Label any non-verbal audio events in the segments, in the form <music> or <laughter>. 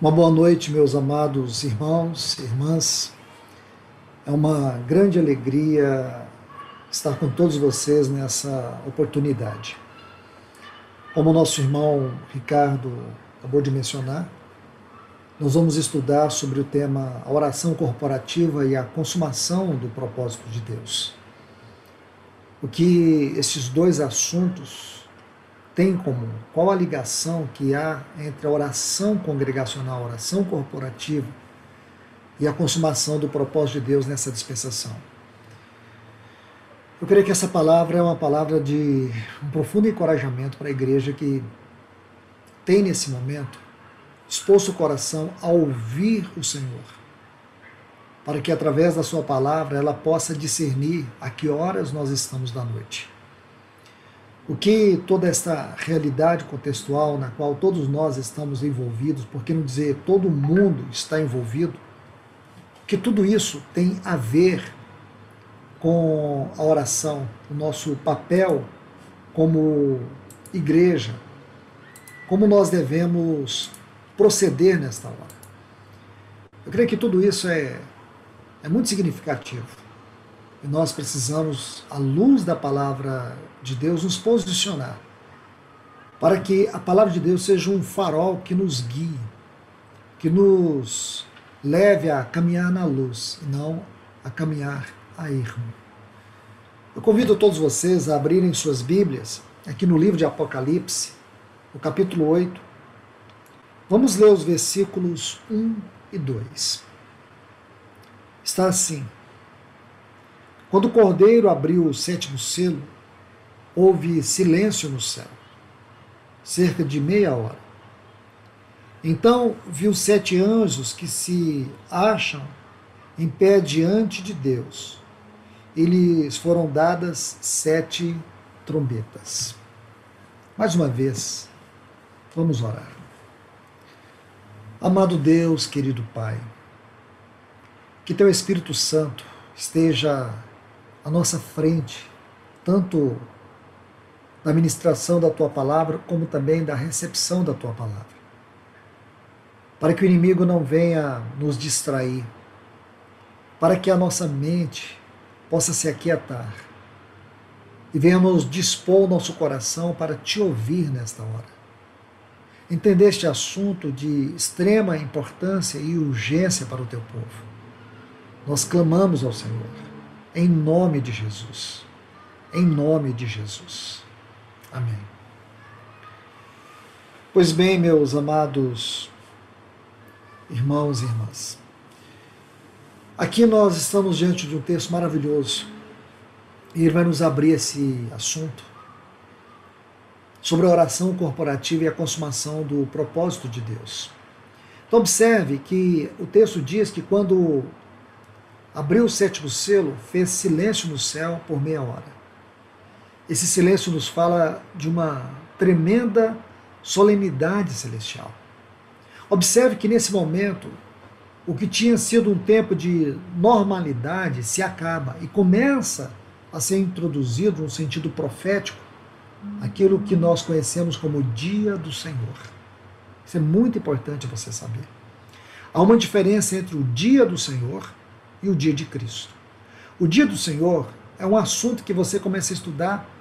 Uma boa noite, meus amados irmãos irmãs. É uma grande alegria estar com todos vocês nessa oportunidade. Como nosso irmão Ricardo acabou de mencionar, nós vamos estudar sobre o tema a oração corporativa e a consumação do propósito de Deus. O que esses dois assuntos tem em comum? Qual a ligação que há entre a oração congregacional, a oração corporativa e a consumação do propósito de Deus nessa dispensação? Eu creio que essa palavra é uma palavra de um profundo encorajamento para a igreja que tem nesse momento exposto o coração a ouvir o Senhor, para que através da sua palavra ela possa discernir a que horas nós estamos da noite o que toda esta realidade contextual na qual todos nós estamos envolvidos, por que não dizer todo mundo está envolvido, que tudo isso tem a ver com a oração, o nosso papel como igreja, como nós devemos proceder nesta hora. Eu creio que tudo isso é, é muito significativo. E nós precisamos, à luz da palavra de Deus, nos posicionar para que a palavra de Deus seja um farol que nos guie, que nos leve a caminhar na luz e não a caminhar a erro. Eu convido todos vocês a abrirem suas Bíblias aqui no livro de Apocalipse, no capítulo 8. Vamos ler os versículos 1 e 2. Está assim: quando o cordeiro abriu o sétimo selo, houve silêncio no céu, cerca de meia hora. Então viu sete anjos que se acham em pé diante de Deus. E lhes foram dadas sete trombetas. Mais uma vez, vamos orar. Amado Deus, querido Pai, que Teu Espírito Santo esteja à nossa frente, tanto da ministração da tua palavra, como também da recepção da tua palavra. Para que o inimigo não venha nos distrair, para que a nossa mente possa se aquietar e venhamos dispor o nosso coração para te ouvir nesta hora. Entender este assunto de extrema importância e urgência para o teu povo. Nós clamamos ao Senhor em nome de Jesus. Em nome de Jesus. Amém. Pois bem, meus amados irmãos e irmãs, aqui nós estamos diante de um texto maravilhoso e ele vai nos abrir esse assunto sobre a oração corporativa e a consumação do propósito de Deus. Então, observe que o texto diz que quando abriu o sétimo selo, fez silêncio no céu por meia hora. Esse silêncio nos fala de uma tremenda solenidade celestial. Observe que nesse momento, o que tinha sido um tempo de normalidade se acaba e começa a ser introduzido no sentido profético aquilo que nós conhecemos como dia do Senhor. Isso é muito importante você saber. Há uma diferença entre o dia do Senhor e o dia de Cristo. O dia do Senhor é um assunto que você começa a estudar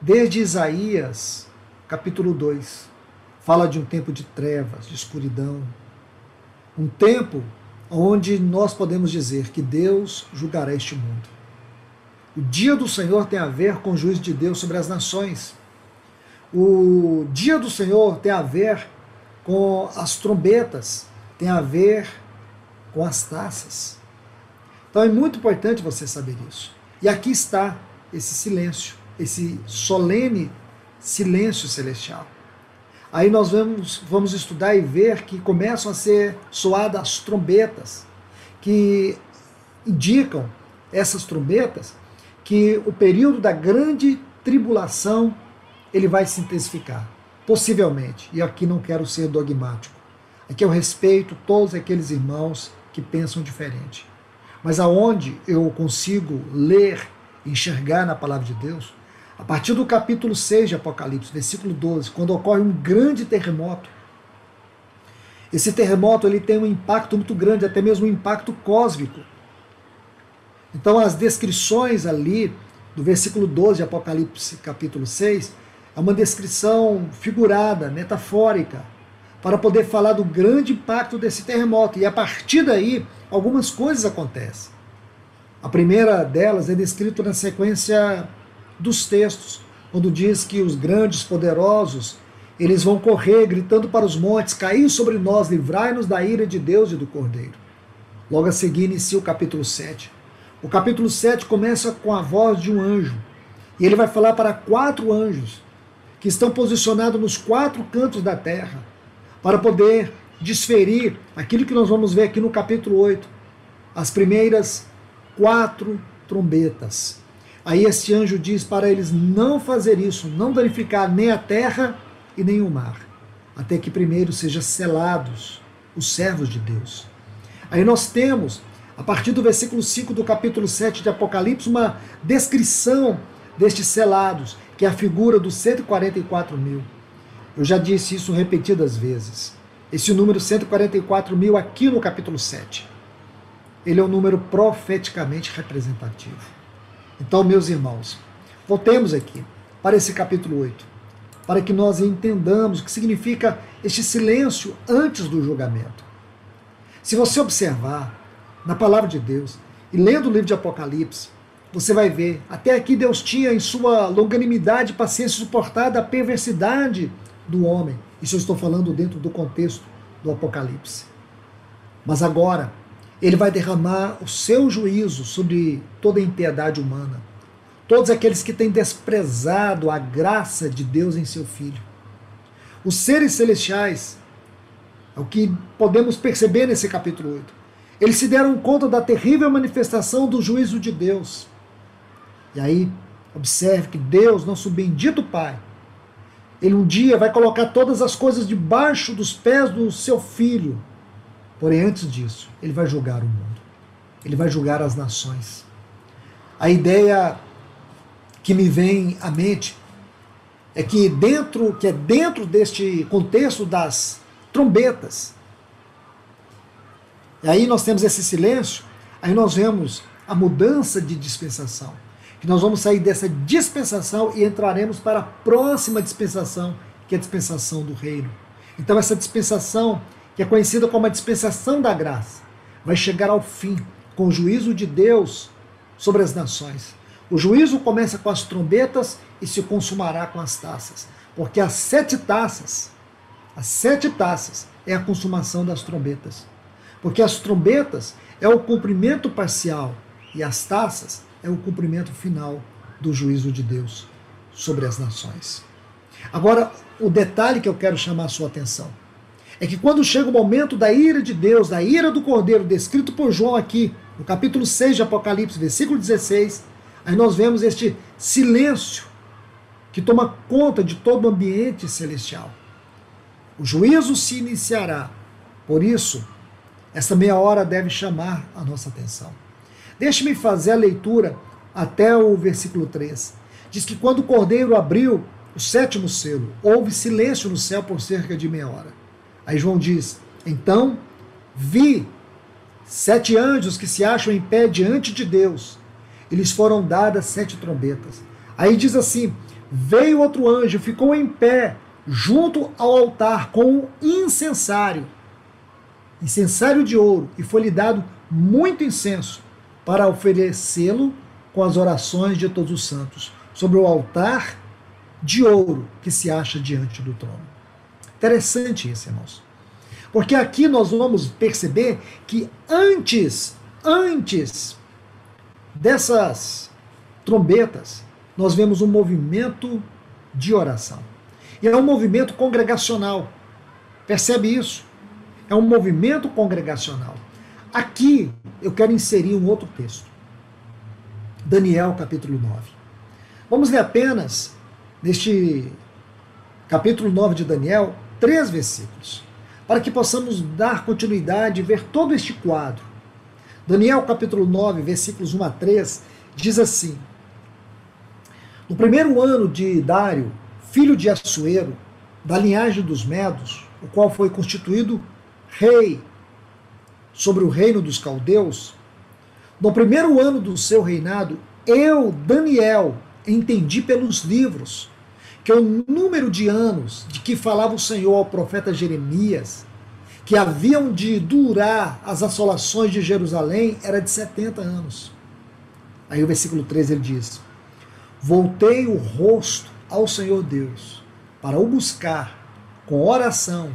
desde Isaías, capítulo 2. Fala de um tempo de trevas, de escuridão. Um tempo onde nós podemos dizer que Deus julgará este mundo. O dia do Senhor tem a ver com o juízo de Deus sobre as nações. O dia do Senhor tem a ver com as trombetas, tem a ver com as taças. Então é muito importante você saber isso. E aqui está esse silêncio, esse solene silêncio celestial. Aí nós vamos, vamos estudar e ver que começam a ser soadas as trombetas, que indicam essas trombetas que o período da grande tribulação ele vai se intensificar, possivelmente. E aqui não quero ser dogmático. Aqui eu respeito todos aqueles irmãos que pensam diferente. Mas aonde eu consigo ler, enxergar na palavra de Deus, a partir do capítulo 6 de Apocalipse, versículo 12, quando ocorre um grande terremoto, Esse terremoto ele tem um impacto muito grande, até mesmo um impacto cósmico. Então, as descrições ali do versículo 12 de Apocalipse, capítulo 6, é uma descrição figurada, metafórica, para poder falar do grande impacto desse terremoto. E a partir daí, algumas coisas acontecem. A primeira delas é descrita na sequência dos textos, quando diz que os grandes poderosos eles vão correr gritando para os montes: Caí sobre nós, livrai-nos da ira de Deus e do Cordeiro. Logo a seguir inicia o capítulo 7. O capítulo 7 começa com a voz de um anjo. E ele vai falar para quatro anjos que estão posicionados nos quatro cantos da terra para poder desferir aquilo que nós vamos ver aqui no capítulo 8, as primeiras quatro trombetas. Aí esse anjo diz para eles não fazer isso, não danificar nem a terra e nem o mar, até que primeiro sejam selados os servos de Deus. Aí nós temos, a partir do versículo 5 do capítulo 7 de Apocalipse, uma descrição destes selados, que é a figura dos 144 mil. Eu já disse isso repetidas vezes. Esse número 144 mil aqui no capítulo 7. Ele é um número profeticamente representativo. Então, meus irmãos, voltemos aqui para esse capítulo 8 para que nós entendamos o que significa este silêncio antes do julgamento. Se você observar na palavra de Deus e lendo o livro de Apocalipse, você vai ver, até aqui Deus tinha em sua longanimidade e paciência suportada a perversidade do homem. Isso eu estou falando dentro do contexto do Apocalipse. Mas agora, ele vai derramar o seu juízo sobre toda a impiedade humana todos aqueles que têm desprezado a graça de Deus em seu Filho. Os seres celestiais, é o que podemos perceber nesse capítulo 8, eles se deram conta da terrível manifestação do juízo de Deus. E aí, observe que Deus, nosso bendito Pai, ele um dia vai colocar todas as coisas debaixo dos pés do seu filho. Porém, antes disso, ele vai julgar o mundo. Ele vai julgar as nações. A ideia que me vem à mente é que dentro que é dentro deste contexto das trombetas. E aí nós temos esse silêncio, aí nós vemos a mudança de dispensação. Que nós vamos sair dessa dispensação e entraremos para a próxima dispensação, que é a dispensação do reino. Então essa dispensação, que é conhecida como a dispensação da graça, vai chegar ao fim com o juízo de Deus sobre as nações. O juízo começa com as trombetas e se consumará com as taças. Porque as sete taças, as sete taças é a consumação das trombetas. Porque as trombetas é o cumprimento parcial e as taças é o cumprimento final do juízo de Deus sobre as nações. Agora, o detalhe que eu quero chamar a sua atenção é que quando chega o momento da ira de Deus, da ira do Cordeiro, descrito por João aqui, no capítulo 6 de Apocalipse, versículo 16, Aí nós vemos este silêncio que toma conta de todo o ambiente celestial. O juízo se iniciará. Por isso, essa meia hora deve chamar a nossa atenção. Deixe-me fazer a leitura até o versículo 3. Diz que quando o cordeiro abriu o sétimo selo, houve silêncio no céu por cerca de meia hora. Aí João diz: Então vi sete anjos que se acham em pé diante de Deus eles foram dadas sete trombetas. Aí diz assim: veio outro anjo, ficou em pé junto ao altar com um incensário, incensário de ouro, e foi-lhe dado muito incenso para oferecê-lo com as orações de todos os santos sobre o altar de ouro que se acha diante do trono. Interessante isso, irmãos. Porque aqui nós vamos perceber que antes, antes dessas trombetas, nós vemos um movimento de oração. E é um movimento congregacional. Percebe isso? É um movimento congregacional. Aqui eu quero inserir um outro texto. Daniel, capítulo 9. Vamos ler apenas, neste capítulo 9 de Daniel, três versículos, para que possamos dar continuidade e ver todo este quadro. Daniel capítulo 9, versículos 1 a 3, diz assim: No primeiro ano de Dário, filho de Assuero, da linhagem dos Medos, o qual foi constituído rei sobre o reino dos caldeus, no primeiro ano do seu reinado, eu, Daniel, entendi pelos livros que o número de anos de que falava o Senhor ao profeta Jeremias, que haviam de durar as assolações de Jerusalém, era de 70 anos. Aí o versículo 13 ele diz: Voltei o rosto ao Senhor Deus para o buscar com oração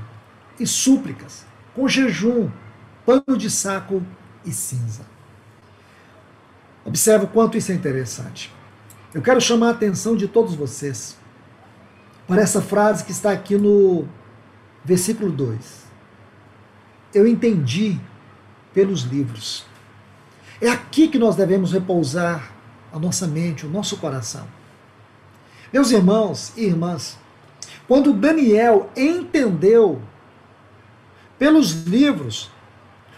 e súplicas, com jejum, pano de saco e cinza. Observe o quanto isso é interessante. Eu quero chamar a atenção de todos vocês para essa frase que está aqui no versículo 2. Eu entendi pelos livros. É aqui que nós devemos repousar a nossa mente, o nosso coração. Meus irmãos e irmãs, quando Daniel entendeu pelos livros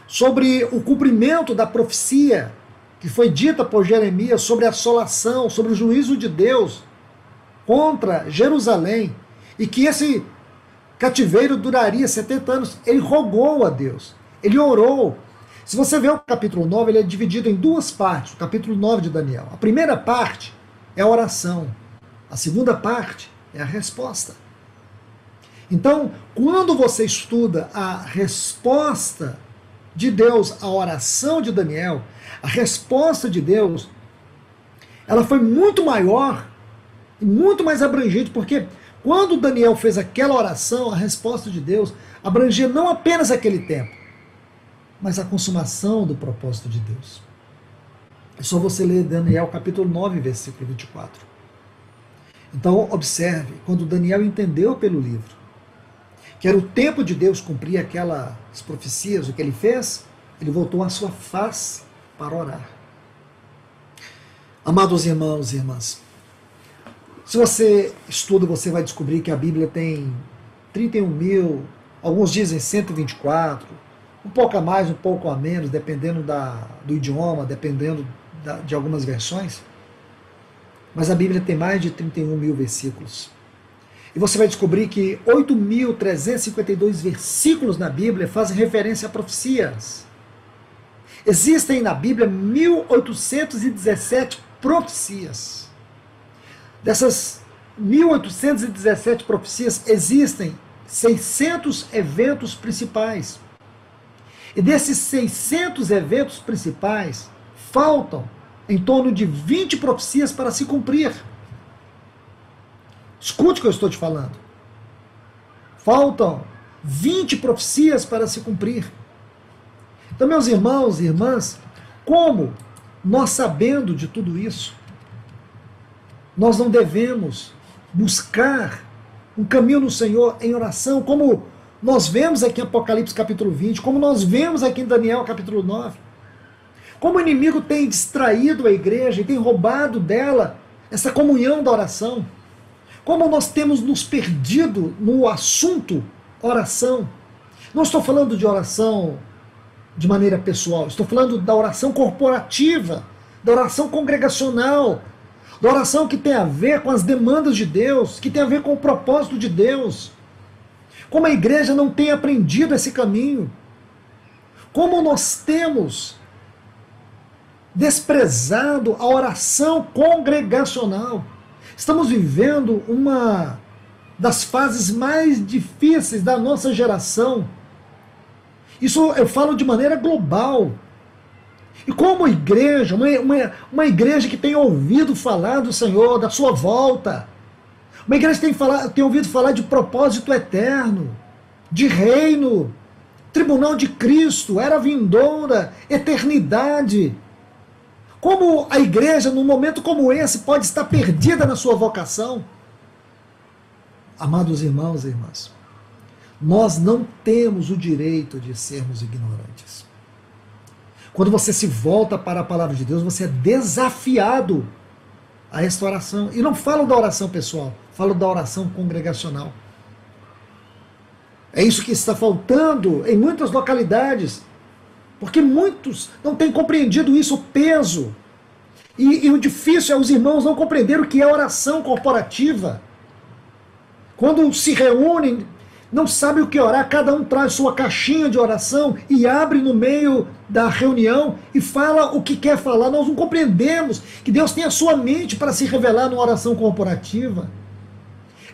sobre o cumprimento da profecia que foi dita por Jeremias sobre a assolação, sobre o juízo de Deus contra Jerusalém, e que esse cativeiro duraria 70 anos, ele rogou a Deus, ele orou. Se você vê o capítulo 9, ele é dividido em duas partes, o capítulo 9 de Daniel. A primeira parte é a oração, a segunda parte é a resposta. Então, quando você estuda a resposta de Deus à oração de Daniel, a resposta de Deus, ela foi muito maior muito mais abrangente, porque quando Daniel fez aquela oração, a resposta de Deus abrangia não apenas aquele tempo, mas a consumação do propósito de Deus. É só você ler Daniel capítulo 9, versículo 24. Então, observe, quando Daniel entendeu pelo livro que era o tempo de Deus cumprir aquelas profecias, o que ele fez? Ele voltou a sua face para orar. Amados irmãos e irmãs, se você estuda, você vai descobrir que a Bíblia tem 31 mil, alguns dizem 124, um pouco a mais, um pouco a menos, dependendo da, do idioma, dependendo da, de algumas versões. Mas a Bíblia tem mais de 31 mil versículos. E você vai descobrir que 8.352 versículos na Bíblia fazem referência a profecias. Existem na Bíblia 1.817 profecias. Dessas 1.817 profecias, existem 600 eventos principais. E desses 600 eventos principais, faltam em torno de 20 profecias para se cumprir. Escute o que eu estou te falando. Faltam 20 profecias para se cumprir. Então, meus irmãos e irmãs, como nós sabendo de tudo isso, nós não devemos buscar um caminho no Senhor em oração, como nós vemos aqui em Apocalipse capítulo 20, como nós vemos aqui em Daniel capítulo 9. Como o inimigo tem distraído a igreja e tem roubado dela essa comunhão da oração. Como nós temos nos perdido no assunto oração. Não estou falando de oração de maneira pessoal, estou falando da oração corporativa, da oração congregacional, da oração que tem a ver com as demandas de Deus, que tem a ver com o propósito de Deus. Como a igreja não tem aprendido esse caminho. Como nós temos desprezado a oração congregacional. Estamos vivendo uma das fases mais difíceis da nossa geração. Isso eu falo de maneira global. E como igreja, uma, uma, uma igreja que tem ouvido falar do Senhor, da sua volta, uma igreja que tem, falar, tem ouvido falar de propósito eterno, de reino, tribunal de Cristo, era vindoura, eternidade. Como a igreja, num momento como esse, pode estar perdida na sua vocação? Amados irmãos e irmãs, nós não temos o direito de sermos ignorantes. Quando você se volta para a palavra de Deus, você é desafiado a esta oração. E não falo da oração pessoal, falo da oração congregacional. É isso que está faltando em muitas localidades. Porque muitos não têm compreendido isso, o peso. E, e o difícil é os irmãos não compreenderem o que é oração corporativa. Quando se reúnem não sabe o que orar, cada um traz sua caixinha de oração e abre no meio da reunião e fala o que quer falar. Nós não compreendemos que Deus tem a sua mente para se revelar numa oração corporativa.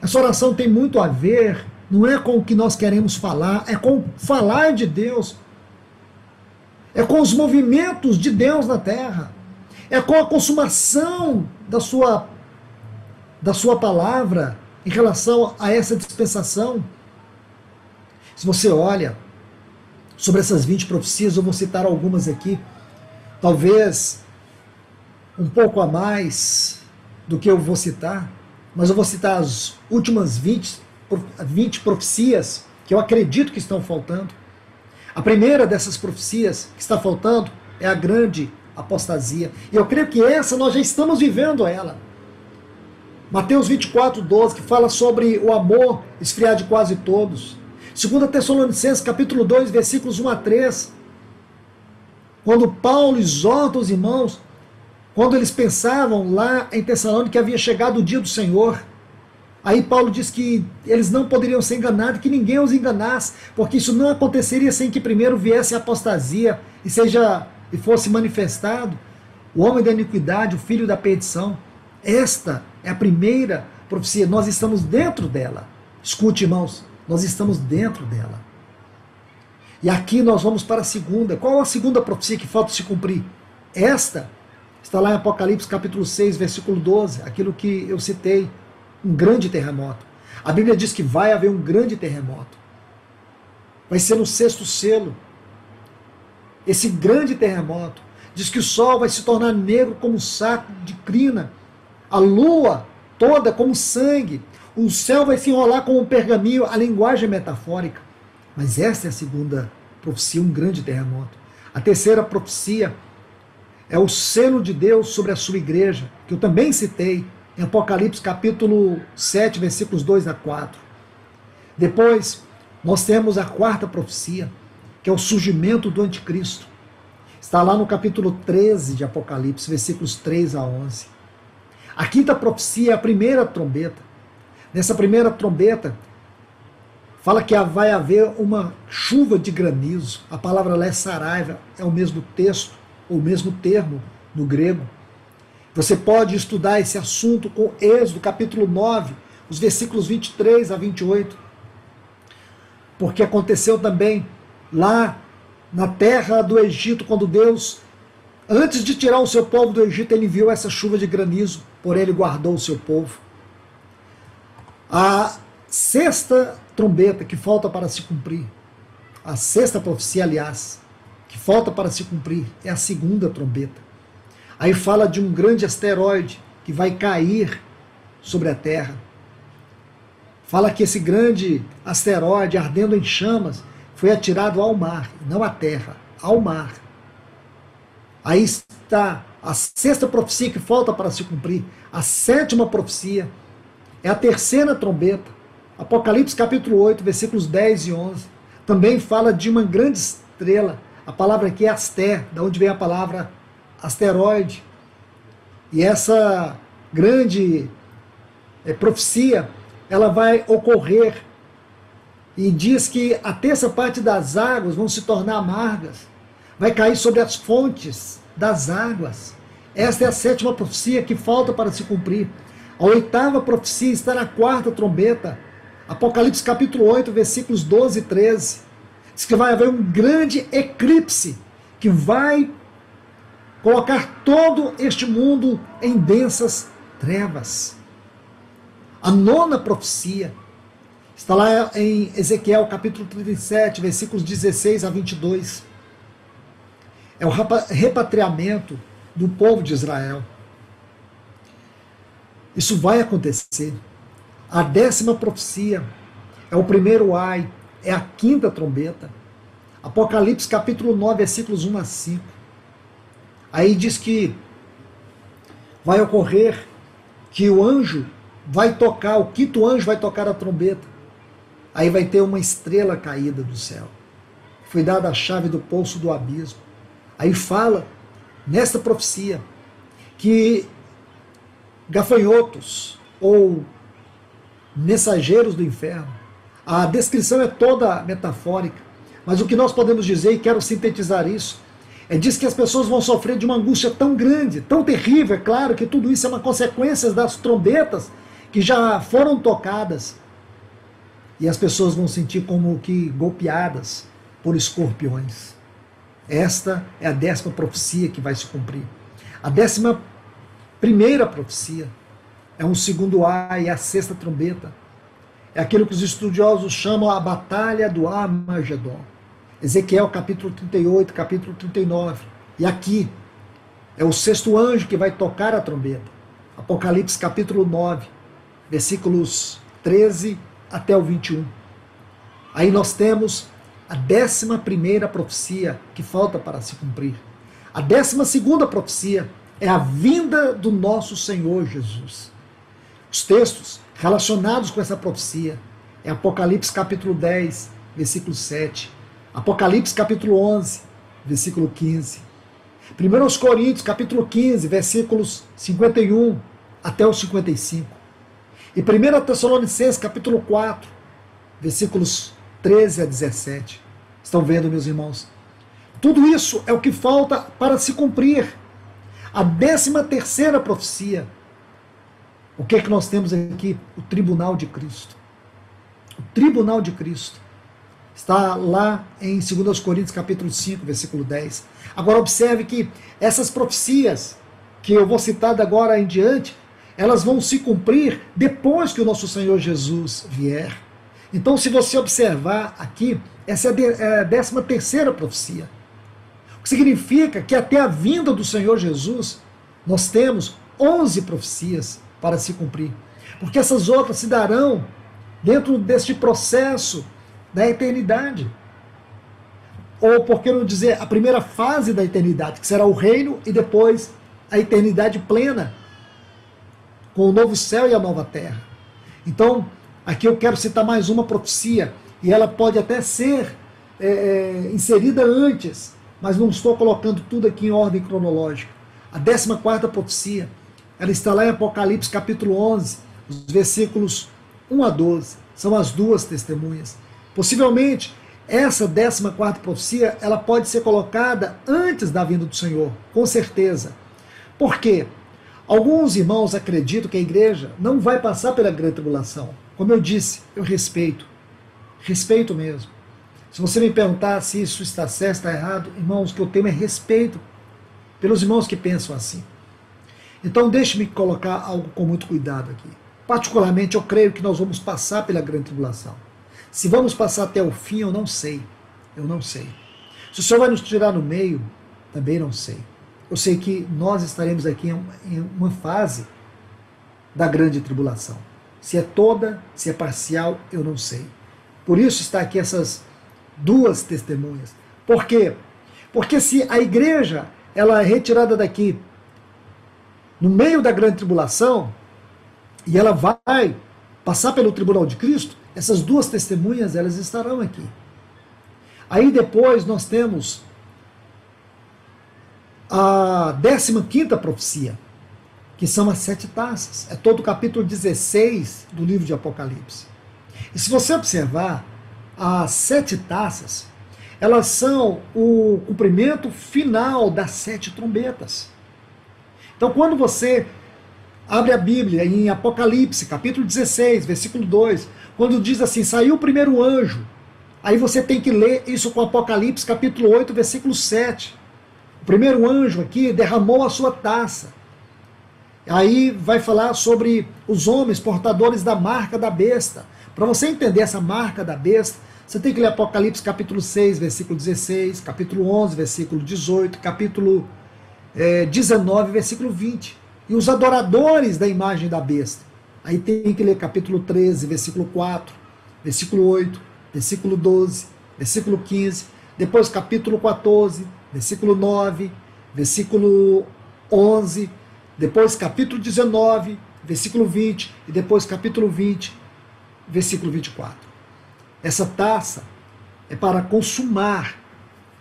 Essa oração tem muito a ver, não é com o que nós queremos falar, é com falar de Deus. É com os movimentos de Deus na terra. É com a consumação da sua da sua palavra em relação a essa dispensação. Se você olha sobre essas 20 profecias, eu vou citar algumas aqui, talvez um pouco a mais do que eu vou citar, mas eu vou citar as últimas 20, 20 profecias que eu acredito que estão faltando. A primeira dessas profecias que está faltando é a grande apostasia. E eu creio que essa nós já estamos vivendo ela. Mateus 24, 12, que fala sobre o amor esfriar de quase todos. 2 Tessalonicenses capítulo 2, versículos 1 a 3. Quando Paulo exorta os irmãos, quando eles pensavam lá em Tessalônica que havia chegado o dia do Senhor, aí Paulo diz que eles não poderiam ser enganados, que ninguém os enganasse, porque isso não aconteceria sem que primeiro viesse a apostasia e seja e fosse manifestado o homem da iniquidade, o filho da perdição. Esta é a primeira profecia, nós estamos dentro dela. Escute, irmãos, nós estamos dentro dela. E aqui nós vamos para a segunda. Qual a segunda profecia que falta se cumprir? Esta está lá em Apocalipse capítulo 6, versículo 12, aquilo que eu citei, um grande terremoto. A Bíblia diz que vai haver um grande terremoto. Vai ser no sexto selo. Esse grande terremoto diz que o sol vai se tornar negro como um saco de crina, a lua toda como sangue, o céu vai se enrolar como um pergaminho, a linguagem é metafórica. Mas esta é a segunda profecia, um grande terremoto. A terceira profecia é o selo de Deus sobre a sua igreja, que eu também citei em Apocalipse capítulo 7, versículos 2 a 4. Depois, nós temos a quarta profecia, que é o surgimento do anticristo. Está lá no capítulo 13 de Apocalipse, versículos 3 a 11. A quinta profecia é a primeira trombeta. Nessa primeira trombeta, fala que vai haver uma chuva de granizo. A palavra lessaraiva é o mesmo texto, ou o mesmo termo no grego. Você pode estudar esse assunto com Êxodo, capítulo 9, os versículos 23 a 28. Porque aconteceu também lá na terra do Egito, quando Deus, antes de tirar o seu povo do Egito, ele enviou essa chuva de granizo, porém ele guardou o seu povo. A sexta trombeta que falta para se cumprir, a sexta profecia, aliás, que falta para se cumprir, é a segunda trombeta. Aí fala de um grande asteroide que vai cair sobre a Terra. Fala que esse grande asteroide ardendo em chamas foi atirado ao mar, não à terra, ao mar. Aí está a sexta profecia que falta para se cumprir, a sétima profecia é a terceira trombeta. Apocalipse capítulo 8, versículos 10 e 11. Também fala de uma grande estrela. A palavra aqui é aster, da onde vem a palavra asteroide. E essa grande é, profecia, ela vai ocorrer e diz que a terça parte das águas vão se tornar amargas, vai cair sobre as fontes das águas. Esta é a sétima profecia que falta para se cumprir. A oitava profecia está na quarta trombeta. Apocalipse capítulo 8, versículos 12 e 13. Diz que vai haver um grande eclipse que vai colocar todo este mundo em densas trevas. A nona profecia está lá em Ezequiel capítulo 37, versículos 16 a 22. É o repatriamento do povo de Israel. Isso vai acontecer. A décima profecia é o primeiro ai, é a quinta trombeta. Apocalipse capítulo 9, versículos 1 a 5. Aí diz que vai ocorrer que o anjo vai tocar, o quinto anjo vai tocar a trombeta. Aí vai ter uma estrela caída do céu. Foi dada a chave do poço do abismo. Aí fala, nesta profecia, que gafanhotos ou mensageiros do inferno A descrição é toda metafórica, mas o que nós podemos dizer, e quero sintetizar isso, é diz que as pessoas vão sofrer de uma angústia tão grande, tão terrível, é claro que tudo isso é uma consequência das trombetas que já foram tocadas. E as pessoas vão sentir como que golpeadas por escorpiões. Esta é a décima profecia que vai se cumprir. A décima primeira profecia é um segundo ar e a sexta trombeta. É aquilo que os estudiosos chamam a batalha do Armagedon. Ezequiel capítulo 38, capítulo 39. E aqui é o sexto anjo que vai tocar a trombeta. Apocalipse capítulo 9, versículos 13 até o 21. Aí nós temos a décima primeira profecia que falta para se cumprir. A décima segunda profecia é a vinda do nosso Senhor Jesus. Os textos relacionados com essa profecia é Apocalipse capítulo 10, versículo 7, Apocalipse capítulo 11, versículo 15. 1 Coríntios capítulo 15, versículos 51 até o 55. E 1 Tessalonicenses capítulo 4, versículos 13 a 17. Estão vendo, meus irmãos? Tudo isso é o que falta para se cumprir. A décima terceira profecia. O que é que nós temos aqui? O tribunal de Cristo. O tribunal de Cristo. Está lá em 2 Coríntios capítulo 5, versículo 10. Agora observe que essas profecias que eu vou citar agora em diante, elas vão se cumprir depois que o nosso Senhor Jesus vier. Então, se você observar aqui, essa é a 13 é terceira profecia. Significa que até a vinda do Senhor Jesus, nós temos 11 profecias para se cumprir. Porque essas outras se darão dentro deste processo da eternidade. Ou, por que não dizer, a primeira fase da eternidade, que será o reino e depois a eternidade plena, com o novo céu e a nova terra. Então, aqui eu quero citar mais uma profecia, e ela pode até ser é, é inserida antes, mas não estou colocando tudo aqui em ordem cronológica. A 14 profecia, ela está lá em Apocalipse capítulo 11, os versículos 1 a 12. São as duas testemunhas. Possivelmente, essa 14 profecia, ela pode ser colocada antes da vinda do Senhor, com certeza. Por quê? Alguns irmãos acreditam que a igreja não vai passar pela grande tribulação. Como eu disse, eu respeito. Respeito mesmo. Se você me perguntar se isso está certo, está errado, irmãos, o que eu tenho é respeito pelos irmãos que pensam assim. Então, deixe-me colocar algo com muito cuidado aqui. Particularmente, eu creio que nós vamos passar pela grande tribulação. Se vamos passar até o fim, eu não sei. Eu não sei. Se o Senhor vai nos tirar no meio, também não sei. Eu sei que nós estaremos aqui em uma fase da grande tribulação. Se é toda, se é parcial, eu não sei. Por isso está aqui essas duas testemunhas. Por quê? Porque se a igreja ela é retirada daqui no meio da grande tribulação e ela vai passar pelo tribunal de Cristo, essas duas testemunhas, elas estarão aqui. Aí depois nós temos a 15 profecia, que são as sete taças. É todo o capítulo 16 do livro de Apocalipse. E se você observar, as sete taças, elas são o cumprimento final das sete trombetas. Então, quando você abre a Bíblia em Apocalipse, capítulo 16, versículo 2, quando diz assim: saiu o primeiro anjo. Aí você tem que ler isso com Apocalipse, capítulo 8, versículo 7. O primeiro anjo aqui derramou a sua taça. Aí vai falar sobre os homens portadores da marca da besta. Para você entender essa marca da besta, você tem que ler Apocalipse capítulo 6, versículo 16, capítulo 11, versículo 18, capítulo é, 19, versículo 20. E os adoradores da imagem da besta. Aí tem que ler capítulo 13, versículo 4, versículo 8, versículo 12, versículo 15, depois capítulo 14, versículo 9, versículo 11, depois capítulo 19, versículo 20, e depois capítulo 20, versículo 24. Essa taça é para consumar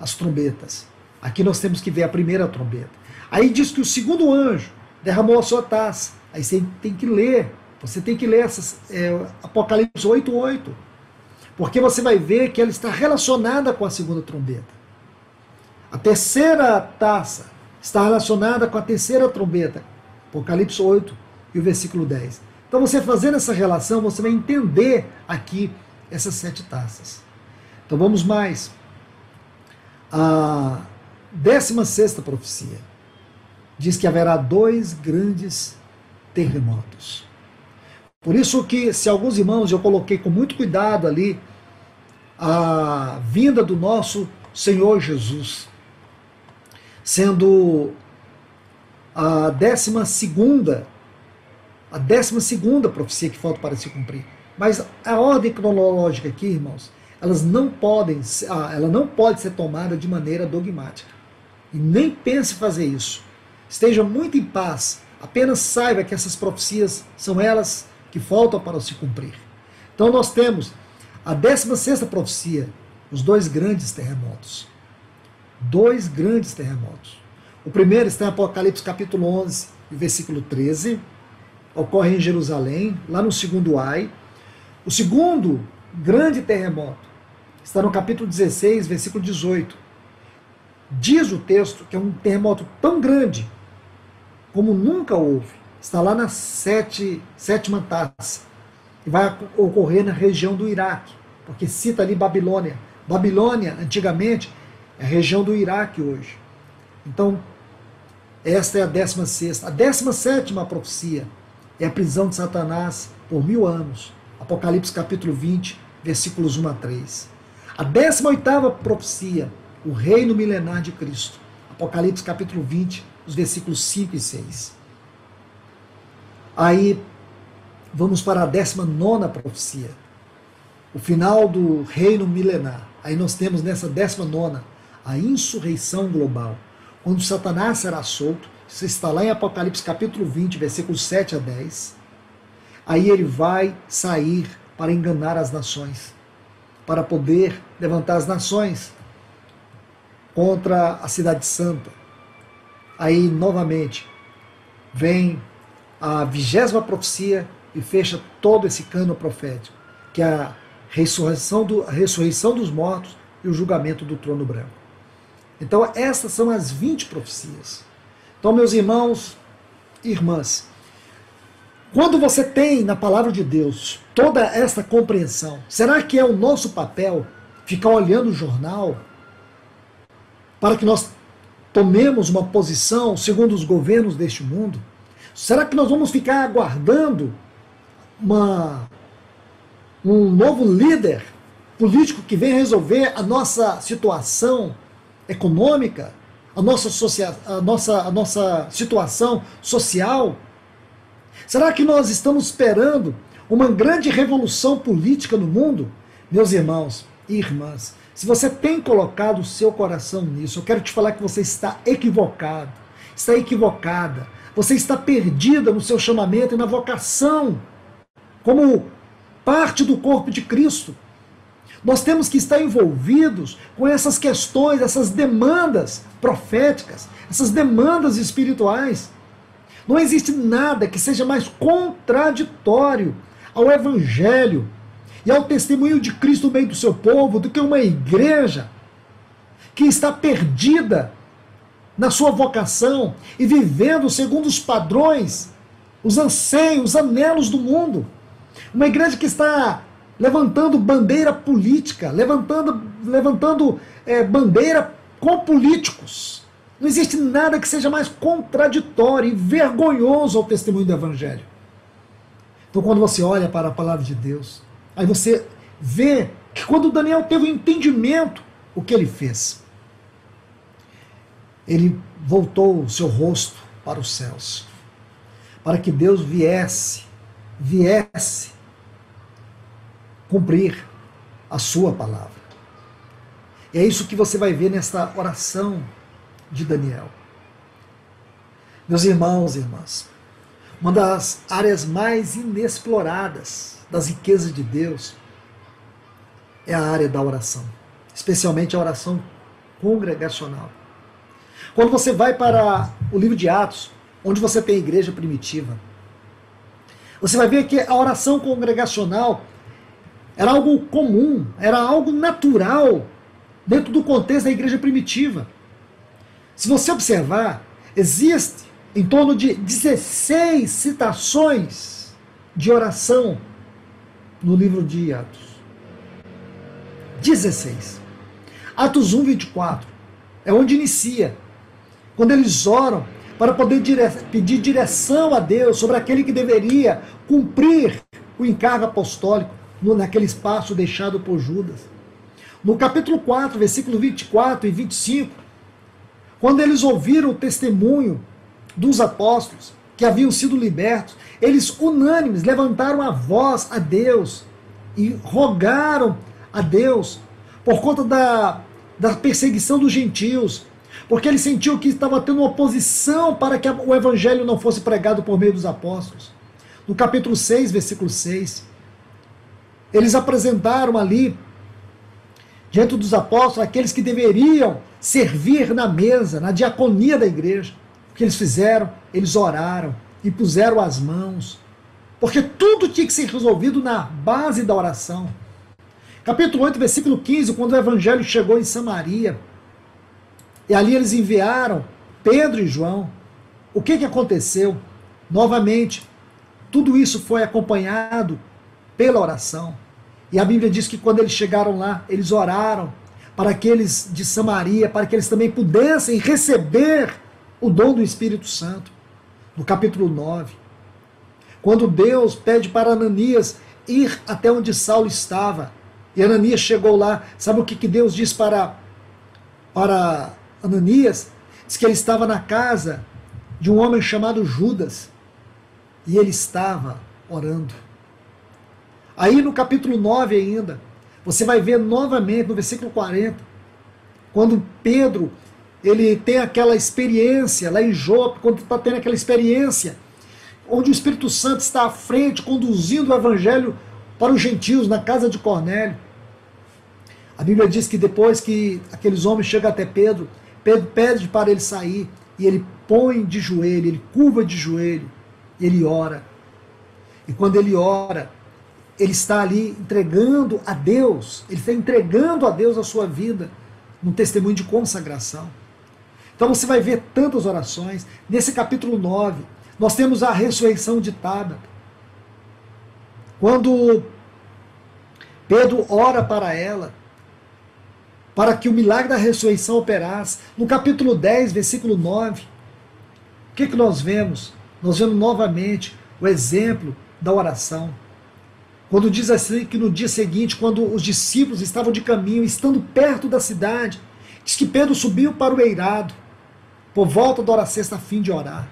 as trombetas. Aqui nós temos que ver a primeira trombeta. Aí diz que o segundo anjo derramou a sua taça. Aí você tem que ler você tem que ler essas, é, Apocalipse 8.8. Porque você vai ver que ela está relacionada com a segunda trombeta. A terceira taça está relacionada com a terceira trombeta. Apocalipse 8 e o versículo 10. Então, você fazendo essa relação, você vai entender aqui essas sete taças. Então, vamos mais. A décima sexta profecia diz que haverá dois grandes terremotos. Por isso que, se alguns irmãos, eu coloquei com muito cuidado ali a vinda do nosso Senhor Jesus, sendo a décima segunda, a décima segunda profecia que falta para se cumprir. Mas a ordem cronológica aqui, irmãos, elas não podem, ela não pode ser tomada de maneira dogmática. E nem pense fazer isso. Esteja muito em paz. Apenas saiba que essas profecias são elas que faltam para se cumprir. Então nós temos a 16 profecia, os dois grandes terremotos. Dois grandes terremotos. O primeiro está em Apocalipse capítulo 11, versículo 13. Ocorre em Jerusalém, lá no segundo ai. O segundo grande terremoto está no capítulo 16, versículo 18. Diz o texto que é um terremoto tão grande como nunca houve. Está lá na sete, sétima taça. E vai ocorrer na região do Iraque, porque cita ali Babilônia. Babilônia, antigamente, é a região do Iraque hoje. Então, esta é a décima sexta. A décima sétima profecia é a prisão de Satanás por mil anos. Apocalipse capítulo 20, versículos 1 a 3. A décima oitava profecia, o reino milenar de Cristo. Apocalipse capítulo 20, os versículos 5 e 6. Aí vamos para a 19 profecia, o final do reino milenar. Aí nós temos nessa 19 a insurreição global, quando Satanás será solto. Isso está lá em Apocalipse capítulo 20, versículos 7 a 10. Aí ele vai sair para enganar as nações, para poder levantar as nações contra a cidade santa, Aí, novamente, vem a vigésima profecia e fecha todo esse cano profético, que é a ressurreição, do, a ressurreição dos mortos e o julgamento do trono branco. Então, essas são as 20 profecias. Então, meus irmãos e irmãs, quando você tem na palavra de Deus toda essa compreensão, será que é o nosso papel ficar olhando o jornal para que nós tomemos uma posição segundo os governos deste mundo? Será que nós vamos ficar aguardando uma, um novo líder político que venha resolver a nossa situação econômica, a nossa, a nossa, a nossa situação social? Será que nós estamos esperando uma grande revolução política no mundo? Meus irmãos e irmãs, se você tem colocado o seu coração nisso, eu quero te falar que você está equivocado, está equivocada. Você está perdida no seu chamamento e na vocação, como parte do corpo de Cristo. Nós temos que estar envolvidos com essas questões, essas demandas proféticas, essas demandas espirituais. Não existe nada que seja mais contraditório ao Evangelho e ao testemunho de Cristo no meio do seu povo do que uma igreja que está perdida na sua vocação e vivendo segundo os padrões, os anseios, os anelos do mundo. Uma igreja que está levantando bandeira política, levantando, levantando é, bandeira com políticos. Não existe nada que seja mais contraditório e vergonhoso ao testemunho do Evangelho. Então, quando você olha para a palavra de Deus, Aí você vê que quando Daniel teve o um entendimento, o que ele fez? Ele voltou o seu rosto para os céus, para que Deus viesse, viesse cumprir a sua palavra. E é isso que você vai ver nesta oração de Daniel. Meus irmãos e irmãs, uma das áreas mais inexploradas das riquezas de Deus é a área da oração, especialmente a oração congregacional. Quando você vai para o livro de Atos, onde você tem a igreja primitiva, você vai ver que a oração congregacional Era algo comum, era algo natural dentro do contexto da igreja primitiva. Se você observar, existe em torno de 16 citações de oração no livro de Atos. 16. Atos 1, 24. É onde inicia. Quando eles oram para poder dire pedir direção a Deus sobre aquele que deveria cumprir o encargo apostólico no, naquele espaço deixado por Judas. No capítulo 4, versículo 24 e 25, quando eles ouviram o testemunho dos apóstolos que haviam sido libertos, eles unânimes levantaram a voz a Deus e rogaram a Deus por conta da, da perseguição dos gentios, porque ele sentiu que estava tendo oposição para que o evangelho não fosse pregado por meio dos apóstolos. No capítulo 6, versículo 6, eles apresentaram ali, diante dos apóstolos, aqueles que deveriam servir na mesa, na diaconia da igreja. O que eles fizeram? Eles oraram e puseram as mãos, porque tudo tinha que ser resolvido na base da oração. Capítulo 8, versículo 15, quando o evangelho chegou em Samaria, e ali eles enviaram Pedro e João. O que, que aconteceu? Novamente, tudo isso foi acompanhado pela oração. E a Bíblia diz que quando eles chegaram lá, eles oraram para aqueles de Samaria, para que eles também pudessem receber o dom do Espírito Santo. No capítulo 9, quando Deus pede para Ananias ir até onde Saulo estava, e Ananias chegou lá. Sabe o que, que Deus diz para, para Ananias? Diz que ele estava na casa de um homem chamado Judas. E ele estava orando. Aí no capítulo 9 ainda, você vai ver novamente no versículo 40, quando Pedro ele tem aquela experiência lá em Jope, quando está tendo aquela experiência, onde o Espírito Santo está à frente, conduzindo o evangelho para os gentios na casa de Cornélio. A Bíblia diz que depois que aqueles homens chegam até Pedro, Pedro pede para ele sair e ele põe de joelho, ele curva de joelho, ele ora. E quando ele ora, ele está ali entregando a Deus, ele está entregando a Deus a sua vida num testemunho de consagração. Então você vai ver tantas orações. Nesse capítulo 9, nós temos a ressurreição de. Quando Pedro ora para ela, para que o milagre da ressurreição operasse. No capítulo 10, versículo 9, o que, que nós vemos? Nós vemos novamente o exemplo da oração. Quando diz assim que no dia seguinte, quando os discípulos estavam de caminho, estando perto da cidade, diz que Pedro subiu para o eirado, por volta da hora sexta, a fim de orar.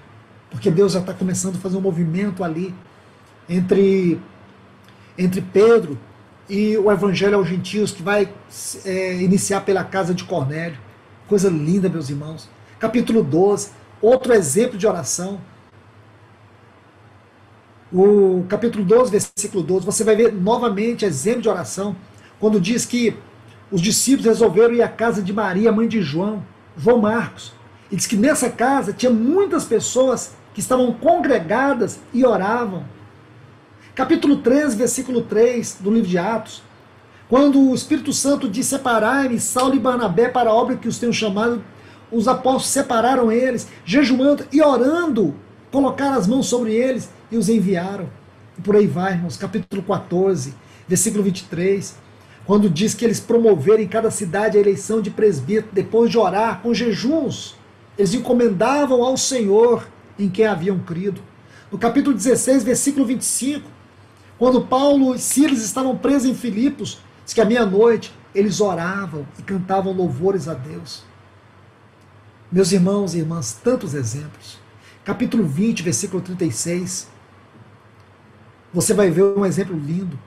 Porque Deus já está começando a fazer um movimento ali entre, entre Pedro e o Evangelho aos Gentios, que vai é, iniciar pela casa de Cornélio. Coisa linda, meus irmãos. Capítulo 12, outro exemplo de oração. O capítulo 12, versículo 12, você vai ver novamente exemplo de oração, quando diz que os discípulos resolveram ir à casa de Maria, mãe de João, João Marcos. E diz que nessa casa tinha muitas pessoas que estavam congregadas e oravam. Capítulo 13, versículo 3 do livro de Atos. Quando o Espírito Santo diz: Separai-me, Saulo e Barnabé, para a obra que os tenho chamado, os apóstolos separaram eles, jejuando e orando, colocaram as mãos sobre eles e os enviaram. E por aí vai, irmãos. Capítulo 14, versículo 23. Quando diz que eles promoveram em cada cidade a eleição de presbítero, depois de orar com jejuns, eles encomendavam ao Senhor em quem haviam crido. No capítulo 16, versículo 25, quando Paulo e Silas estavam presos em Filipos, diz que à meia-noite eles oravam e cantavam louvores a Deus. Meus irmãos e irmãs, tantos exemplos. Capítulo 20, versículo 36. Você vai ver um exemplo lindo.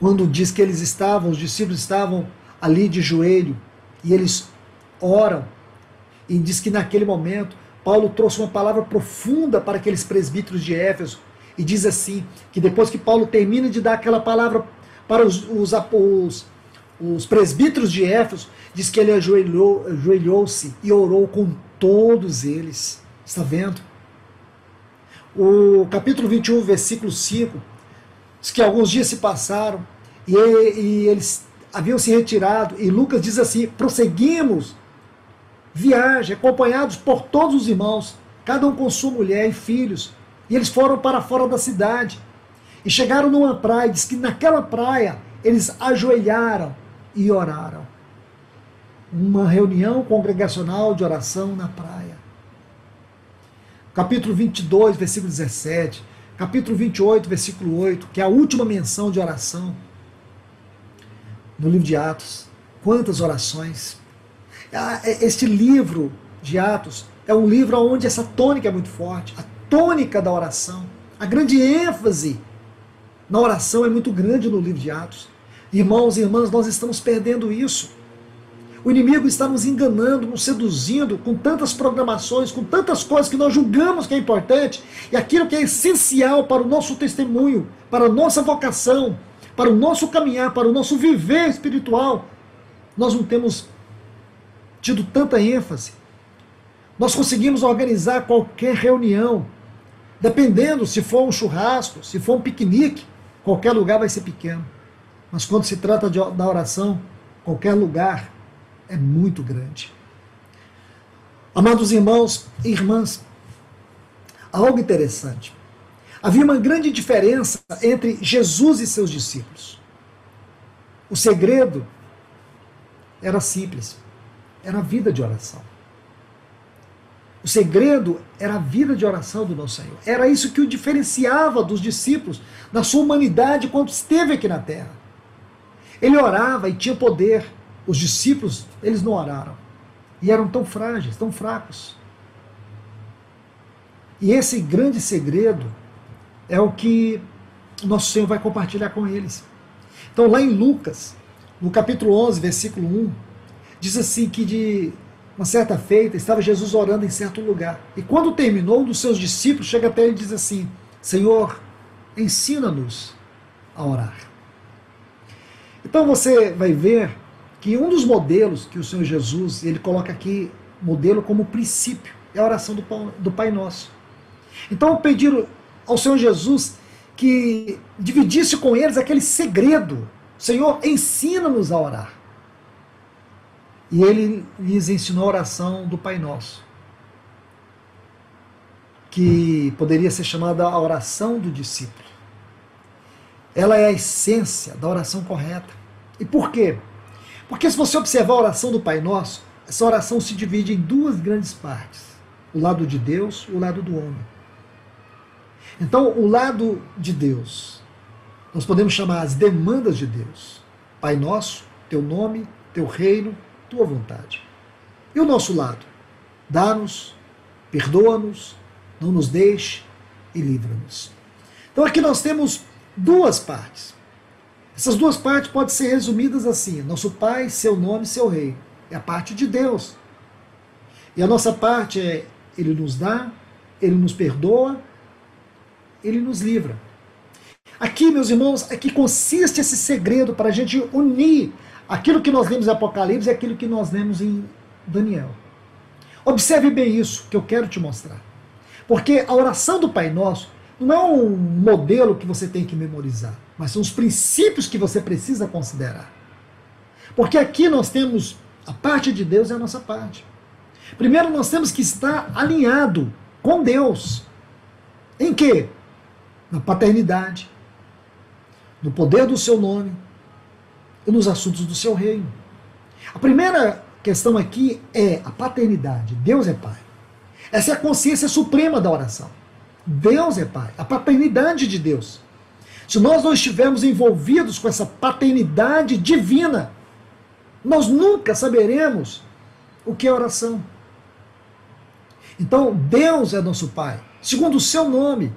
Quando diz que eles estavam, os discípulos estavam ali de joelho e eles oram. E diz que naquele momento Paulo trouxe uma palavra profunda para aqueles presbíteros de Éfeso e diz assim: que depois que Paulo termina de dar aquela palavra para os, os, os, os presbíteros de Éfeso, diz que ele ajoelhou-se ajoelhou e orou com todos eles. Está vendo? O capítulo 21, versículo 5, diz que alguns dias se passaram E, e eles haviam se retirado, e Lucas diz assim: prosseguimos viagem, acompanhados por todos os irmãos, cada um com sua mulher e filhos. E eles foram para fora da cidade. E chegaram numa praia, diz que naquela praia eles ajoelharam e oraram. Uma reunião congregacional de oração na praia. Capítulo 22, versículo 17. Capítulo 28, versículo 8, que é a última menção de oração no livro de Atos. Quantas orações! Ah, é, este livro de Atos é um livro onde essa tônica é muito forte, a tônica da oração, a grande ênfase na oração é muito grande no livro de Atos. Irmãos e irmãs, nós estamos perdendo isso. O inimigo está nos enganando, nos seduzindo com tantas programações, com tantas coisas que nós julgamos que é importante e aquilo que é essencial para o nosso testemunho, para a nossa vocação, para o nosso caminhar, para o nosso viver espiritual. Nós não temos tido tanta ênfase. Nós conseguimos organizar qualquer reunião, dependendo se for um churrasco, se for um piquenique, qualquer lugar vai ser pequeno. Mas quando se trata de, da oração, qualquer lugar é muito grande. Amados irmãos e irmãs, algo interessante. Havia uma grande diferença entre Jesus e seus discípulos. O segredo era simples era a vida de oração. O segredo era a vida de oração do nosso Senhor. Era isso que o diferenciava dos discípulos, da sua humanidade, quando esteve aqui na terra. Ele orava e tinha poder. Os discípulos, eles não oraram. E eram tão frágeis, tão fracos. E esse grande segredo é o que nosso Senhor vai compartilhar com eles. Então, lá em Lucas, no capítulo 11, versículo 1, Diz assim que de uma certa feita estava Jesus orando em certo lugar. E quando terminou, um dos seus discípulos chega até ele e diz assim: Senhor, ensina-nos a orar. Então você vai ver que um dos modelos que o Senhor Jesus, ele coloca aqui, modelo como princípio, é a oração do, do Pai Nosso. Então pediram ao Senhor Jesus que dividisse com eles aquele segredo. Senhor, ensina-nos a orar. E ele lhes ensinou a oração do Pai Nosso, que poderia ser chamada a oração do discípulo. Ela é a essência da oração correta. E por quê? Porque se você observar a oração do Pai Nosso, essa oração se divide em duas grandes partes: o lado de Deus e o lado do homem. Então, o lado de Deus, nós podemos chamar as demandas de Deus. Pai Nosso, teu nome, teu reino, tua vontade. E o nosso lado? Dá-nos, perdoa-nos, não nos deixe e livra-nos. Então aqui nós temos duas partes. Essas duas partes podem ser resumidas assim: nosso Pai, seu nome, seu rei. É a parte de Deus. E a nossa parte é Ele nos dá, Ele nos perdoa, Ele nos livra. Aqui, meus irmãos, é que consiste esse segredo para a gente unir Aquilo que nós lemos em Apocalipse é aquilo que nós lemos em Daniel. Observe bem isso que eu quero te mostrar. Porque a oração do Pai Nosso não é um modelo que você tem que memorizar, mas são os princípios que você precisa considerar. Porque aqui nós temos a parte de Deus e a nossa parte. Primeiro nós temos que estar alinhado com Deus. Em quê? Na paternidade, no poder do seu nome, e nos assuntos do seu reino. A primeira questão aqui é a paternidade. Deus é Pai. Essa é a consciência suprema da oração. Deus é Pai, a paternidade de Deus. Se nós não estivermos envolvidos com essa paternidade divina, nós nunca saberemos o que é oração. Então, Deus é nosso Pai, segundo o seu nome.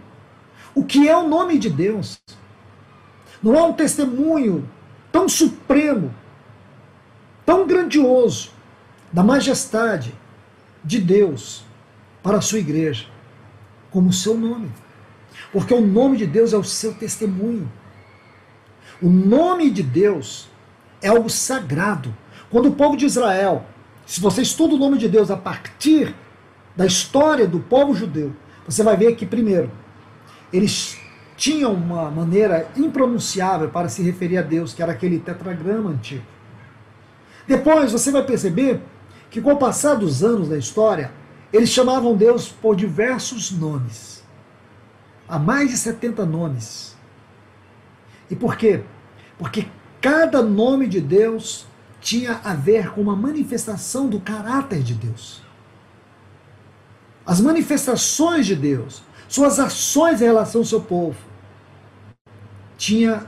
O que é o nome de Deus? Não é um testemunho tão supremo, tão grandioso, da majestade de Deus para a sua igreja, como o seu nome. Porque o nome de Deus é o seu testemunho. O nome de Deus é algo sagrado. Quando o povo de Israel, se você estuda o nome de Deus a partir da história do povo judeu, você vai ver que, primeiro, eles tinha uma maneira impronunciável para se referir a Deus, que era aquele tetragrama antigo. Depois você vai perceber que com o passar dos anos da história, eles chamavam Deus por diversos nomes. Há mais de 70 nomes. E por quê? Porque cada nome de Deus tinha a ver com uma manifestação do caráter de Deus. As manifestações de Deus, suas ações em relação ao seu povo, tinha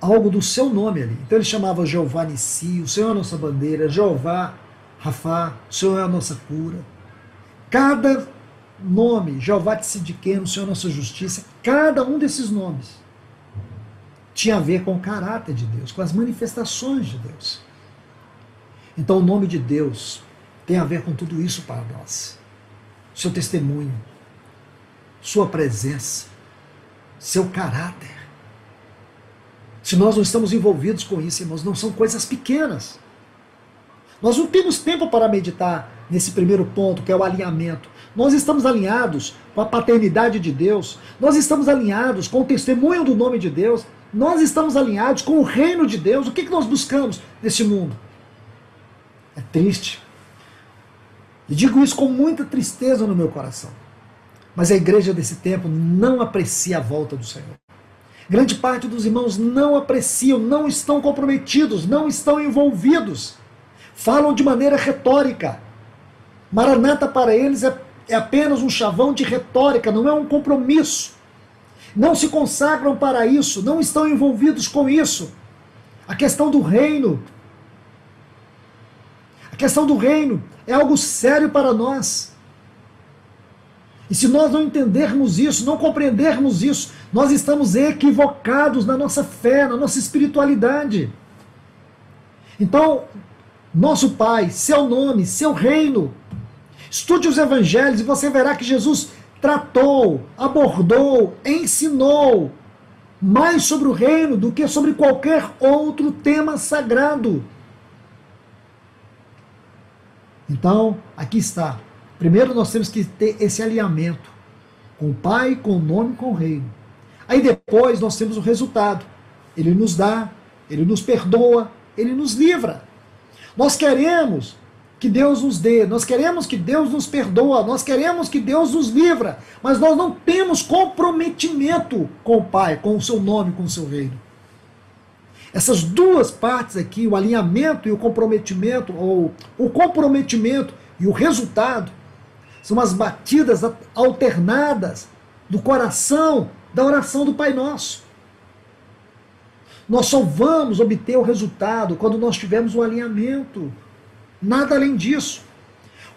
algo do seu nome ali. Então ele chamava Jeová Nissi, o Senhor é a nossa bandeira, Jeová Rafá, o Senhor é a nossa cura. Cada nome, Jeová o Senhor nossa justiça, cada um desses nomes tinha a ver com o caráter de Deus, com as manifestações de Deus. Então o nome de Deus tem a ver com tudo isso para nós. Seu testemunho, sua presença, seu caráter. Se nós não estamos envolvidos com isso, irmãos, não são coisas pequenas. Nós não temos tempo para meditar nesse primeiro ponto, que é o alinhamento. Nós estamos alinhados com a paternidade de Deus, nós estamos alinhados com o testemunho do nome de Deus, nós estamos alinhados com o reino de Deus. O que, que nós buscamos nesse mundo? É triste. E digo isso com muita tristeza no meu coração. Mas a igreja desse tempo não aprecia a volta do Senhor. Grande parte dos irmãos não apreciam, não estão comprometidos, não estão envolvidos. Falam de maneira retórica. Maranata para eles é, é apenas um chavão de retórica, não é um compromisso. Não se consagram para isso, não estão envolvidos com isso. A questão do reino. A questão do reino é algo sério para nós. E se nós não entendermos isso, não compreendermos isso, nós estamos equivocados na nossa fé, na nossa espiritualidade. Então, nosso Pai, seu nome, seu reino. Estude os evangelhos e você verá que Jesus tratou, abordou, ensinou mais sobre o reino do que sobre qualquer outro tema sagrado. Então, aqui está Primeiro nós temos que ter esse alinhamento com o Pai, com o nome, com o reino. Aí depois nós temos o resultado. Ele nos dá, ele nos perdoa, ele nos livra. Nós queremos que Deus nos dê, nós queremos que Deus nos perdoa, nós queremos que Deus nos livra, mas nós não temos comprometimento com o Pai, com o seu nome, com o seu reino. Essas duas partes aqui, o alinhamento e o comprometimento, ou o comprometimento e o resultado, são as batidas alternadas do coração da oração do Pai Nosso. Nós só vamos obter o resultado quando nós tivermos o alinhamento. Nada além disso.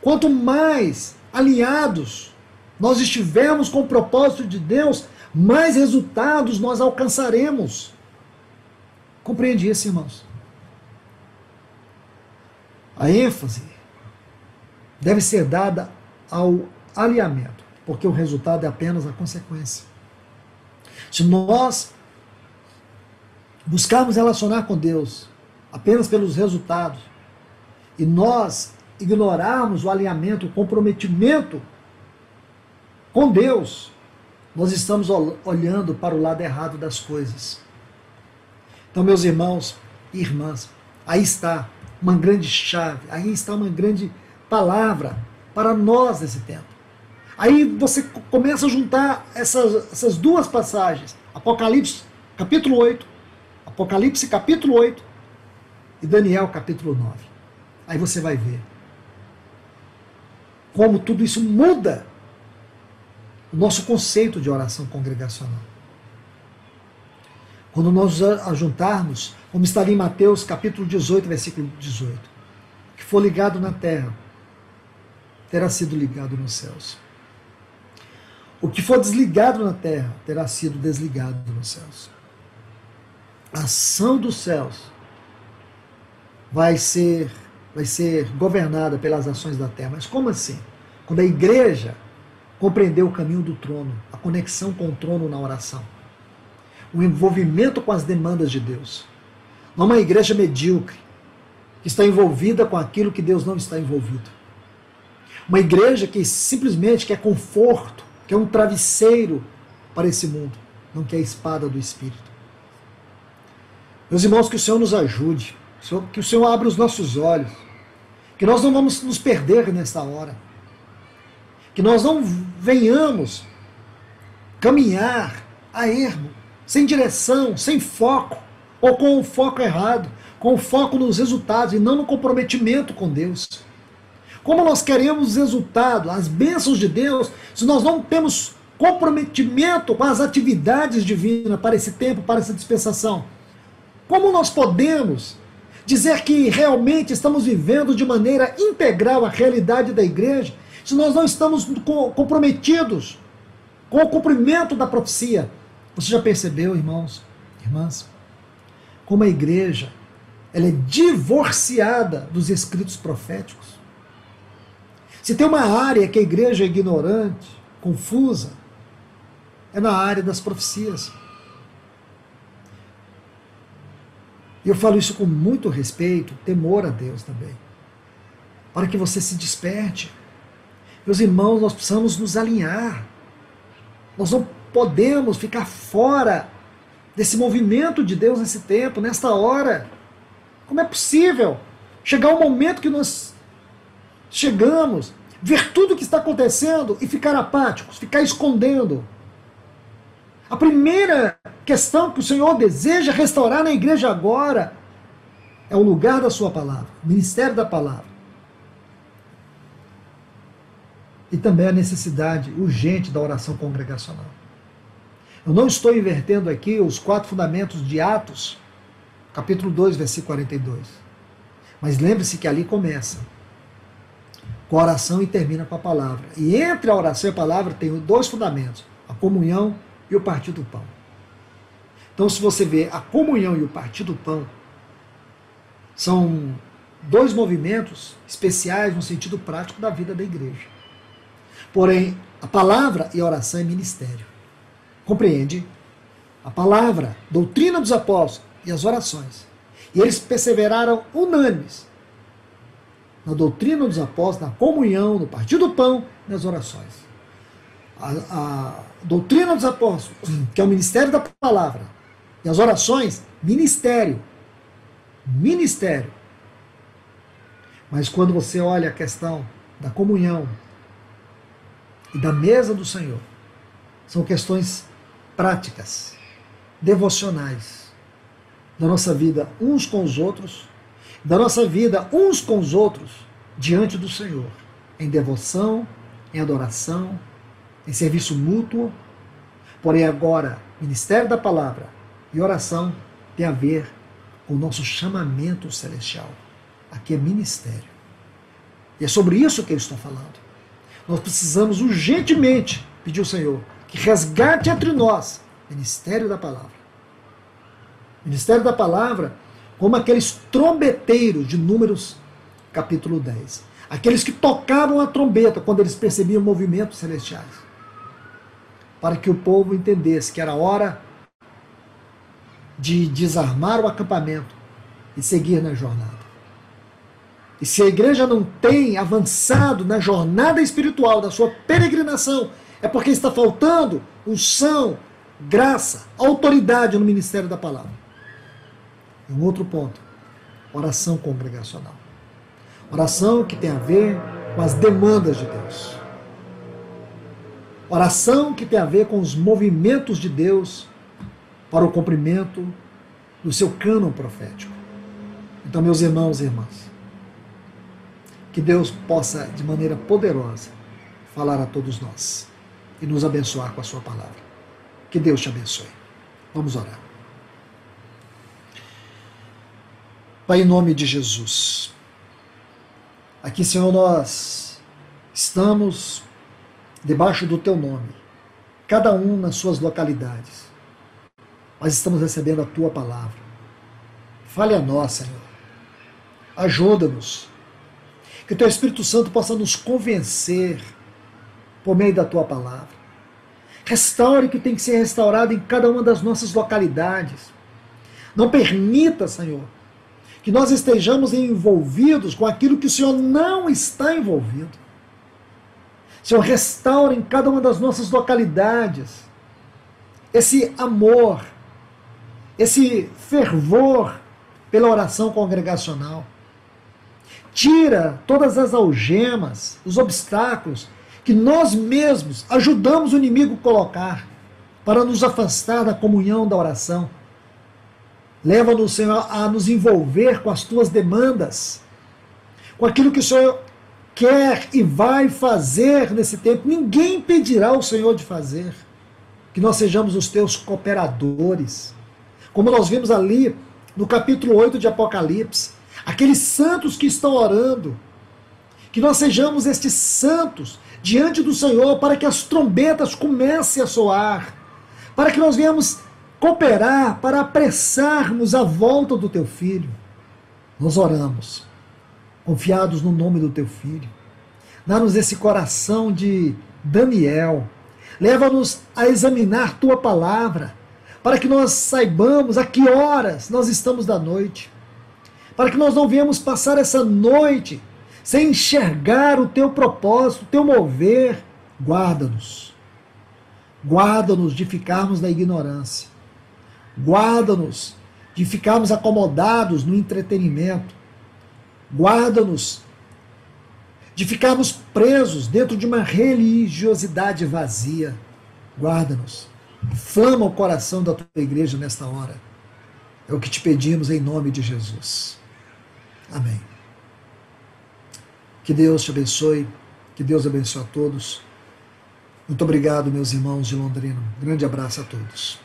Quanto mais alinhados nós estivermos com o propósito de Deus, mais resultados nós alcançaremos. Compreende isso, irmãos? A ênfase deve ser dada ao alinhamento, porque o resultado é apenas a consequência. Se nós buscarmos relacionar com Deus apenas pelos resultados e nós ignorarmos o alinhamento, o comprometimento com Deus, nós estamos olhando para o lado errado das coisas. Então, meus irmãos e irmãs, aí está uma grande chave, aí está uma grande palavra para nós nesse tempo. Aí você começa a juntar essas, essas duas passagens, Apocalipse capítulo 8, Apocalipse capítulo 8 e Daniel capítulo 9. Aí você vai ver como tudo isso muda o nosso conceito de oração congregacional. Quando nós juntarmos, como está ali em Mateus capítulo 18, versículo 18, que for ligado na terra, terá sido ligado nos céus. O que for desligado na terra terá sido desligado nos céus. A ação dos céus vai ser vai ser governada pelas ações da terra. Mas como assim? Quando a igreja compreendeu o caminho do trono, a conexão com o trono na oração, o envolvimento com as demandas de Deus. Não uma igreja medíocre, que está envolvida com aquilo que Deus não está envolvido. Uma igreja que simplesmente quer conforto, quer um travesseiro para esse mundo, não que é a espada do Espírito. Meus irmãos, que o Senhor nos ajude, que o Senhor abra os nossos olhos, que nós não vamos nos perder nessa hora, que nós não venhamos caminhar a ermo, sem direção, sem foco, ou com o foco errado, com o foco nos resultados e não no comprometimento com Deus. Como nós queremos resultado, as bênçãos de Deus, se nós não temos comprometimento com as atividades divinas para esse tempo, para essa dispensação? Como nós podemos dizer que realmente estamos vivendo de maneira integral a realidade da igreja, se nós não estamos comprometidos com o cumprimento da profecia? Você já percebeu, irmãos, irmãs, como a igreja ela é divorciada dos escritos proféticos? Se tem uma área que a igreja é ignorante, confusa, é na área das profecias. E eu falo isso com muito respeito, temor a Deus também. Para que você se desperte. Meus irmãos, nós precisamos nos alinhar. Nós não podemos ficar fora desse movimento de Deus nesse tempo, nesta hora. Como é possível chegar um momento que nós chegamos, ver tudo o que está acontecendo e ficar apáticos, ficar escondendo. A primeira questão que o Senhor deseja restaurar na igreja agora é o lugar da Sua palavra, o ministério da palavra. E também a necessidade urgente da oração congregacional. Eu não estou invertendo aqui os quatro fundamentos de Atos, capítulo 2, versículo 42. Mas lembre-se que ali começa com a oração e termina com a palavra. E entre a oração e a palavra tem dois fundamentos: a comunhão e o partir do pão. Então, se você vê a comunhão e o partir do pão, são dois movimentos especiais no sentido prático da vida da igreja. Porém, a palavra e a oração é ministério. Compreende? A palavra, doutrina dos apóstolos e as orações. E eles perseveraram unânimes na doutrina dos apóstolos, na comunhão, no partir do pão, nas orações. A, a doutrina dos apóstolos, <clears throat> que é o ministério da palavra, e as orações, ministério. Ministério. Mas quando você olha a questão da comunhão e da mesa do Senhor, são questões práticas, devocionais, da nossa vida uns com os outros da nossa vida uns com os outros diante do Senhor, em devoção, em adoração, em serviço mútuo. Porém, agora, ministério da palavra e oração tem a ver com o nosso chamamento celestial. Aqui é ministério. E é sobre isso que eu estou falando. Nós precisamos urgentemente pedir ao Senhor que resgate entre nós ministério da palavra. Ministério da palavra como aqueles trombeteiros de Números capítulo 10. Aqueles que tocavam a trombeta quando eles percebiam movimentos celestiais. Para que o povo entendesse que era hora de desarmar o acampamento e seguir na jornada. E se a igreja não tem avançado na jornada espiritual da sua peregrinação, é porque está faltando unção, graça, autoridade no ministério da palavra. E um outro ponto, oração congregacional. Oração que tem a ver com as demandas de Deus. Oração que tem a ver com os movimentos de Deus para o cumprimento do seu cânon profético. Então, meus irmãos e irmãs, que Deus possa, de maneira poderosa, falar a todos nós e nos abençoar com a Sua palavra. Que Deus te abençoe. Vamos orar. Pai, em nome de Jesus. Aqui, Senhor, nós estamos debaixo do Teu nome, cada um nas suas localidades, mas estamos recebendo a Tua palavra. Fale a nós, Senhor. Ajuda-nos. Que o Teu Espírito Santo possa nos convencer por meio da Tua palavra. Restaure o que tem que ser restaurado em cada uma das nossas localidades. Não permita, Senhor, que nós estejamos envolvidos com aquilo que o Senhor não está envolvido. Senhor, restaure em cada uma das nossas localidades esse amor, esse fervor pela oração congregacional. Tira todas as algemas, os obstáculos que nós mesmos ajudamos o inimigo colocar para nos afastar da comunhão da oração. Leva-nos, Senhor, a nos envolver com as tuas demandas, com aquilo que o Senhor quer e vai fazer nesse tempo. Ninguém impedirá o Senhor de fazer. Que nós sejamos os teus cooperadores. Como nós vimos ali no capítulo 8 de Apocalipse, aqueles santos que estão orando, que nós sejamos estes santos diante do Senhor para que as trombetas comecem a soar, para que nós venhamos cooperar para apressarmos a volta do teu filho. Nós oramos, confiados no nome do teu filho. Dá-nos esse coração de Daniel. Leva-nos a examinar tua palavra para que nós saibamos a que horas nós estamos da noite, para que nós não venhamos passar essa noite sem enxergar o teu propósito, o teu mover. Guarda-nos. Guarda-nos de ficarmos na ignorância. Guarda-nos de ficarmos acomodados no entretenimento. Guarda-nos de ficarmos presos dentro de uma religiosidade vazia. Guarda-nos Inflama o coração da tua igreja nesta hora. É o que te pedimos em nome de Jesus. Amém. Que Deus te abençoe. Que Deus abençoe a todos. Muito obrigado, meus irmãos de Londrina. Um grande abraço a todos.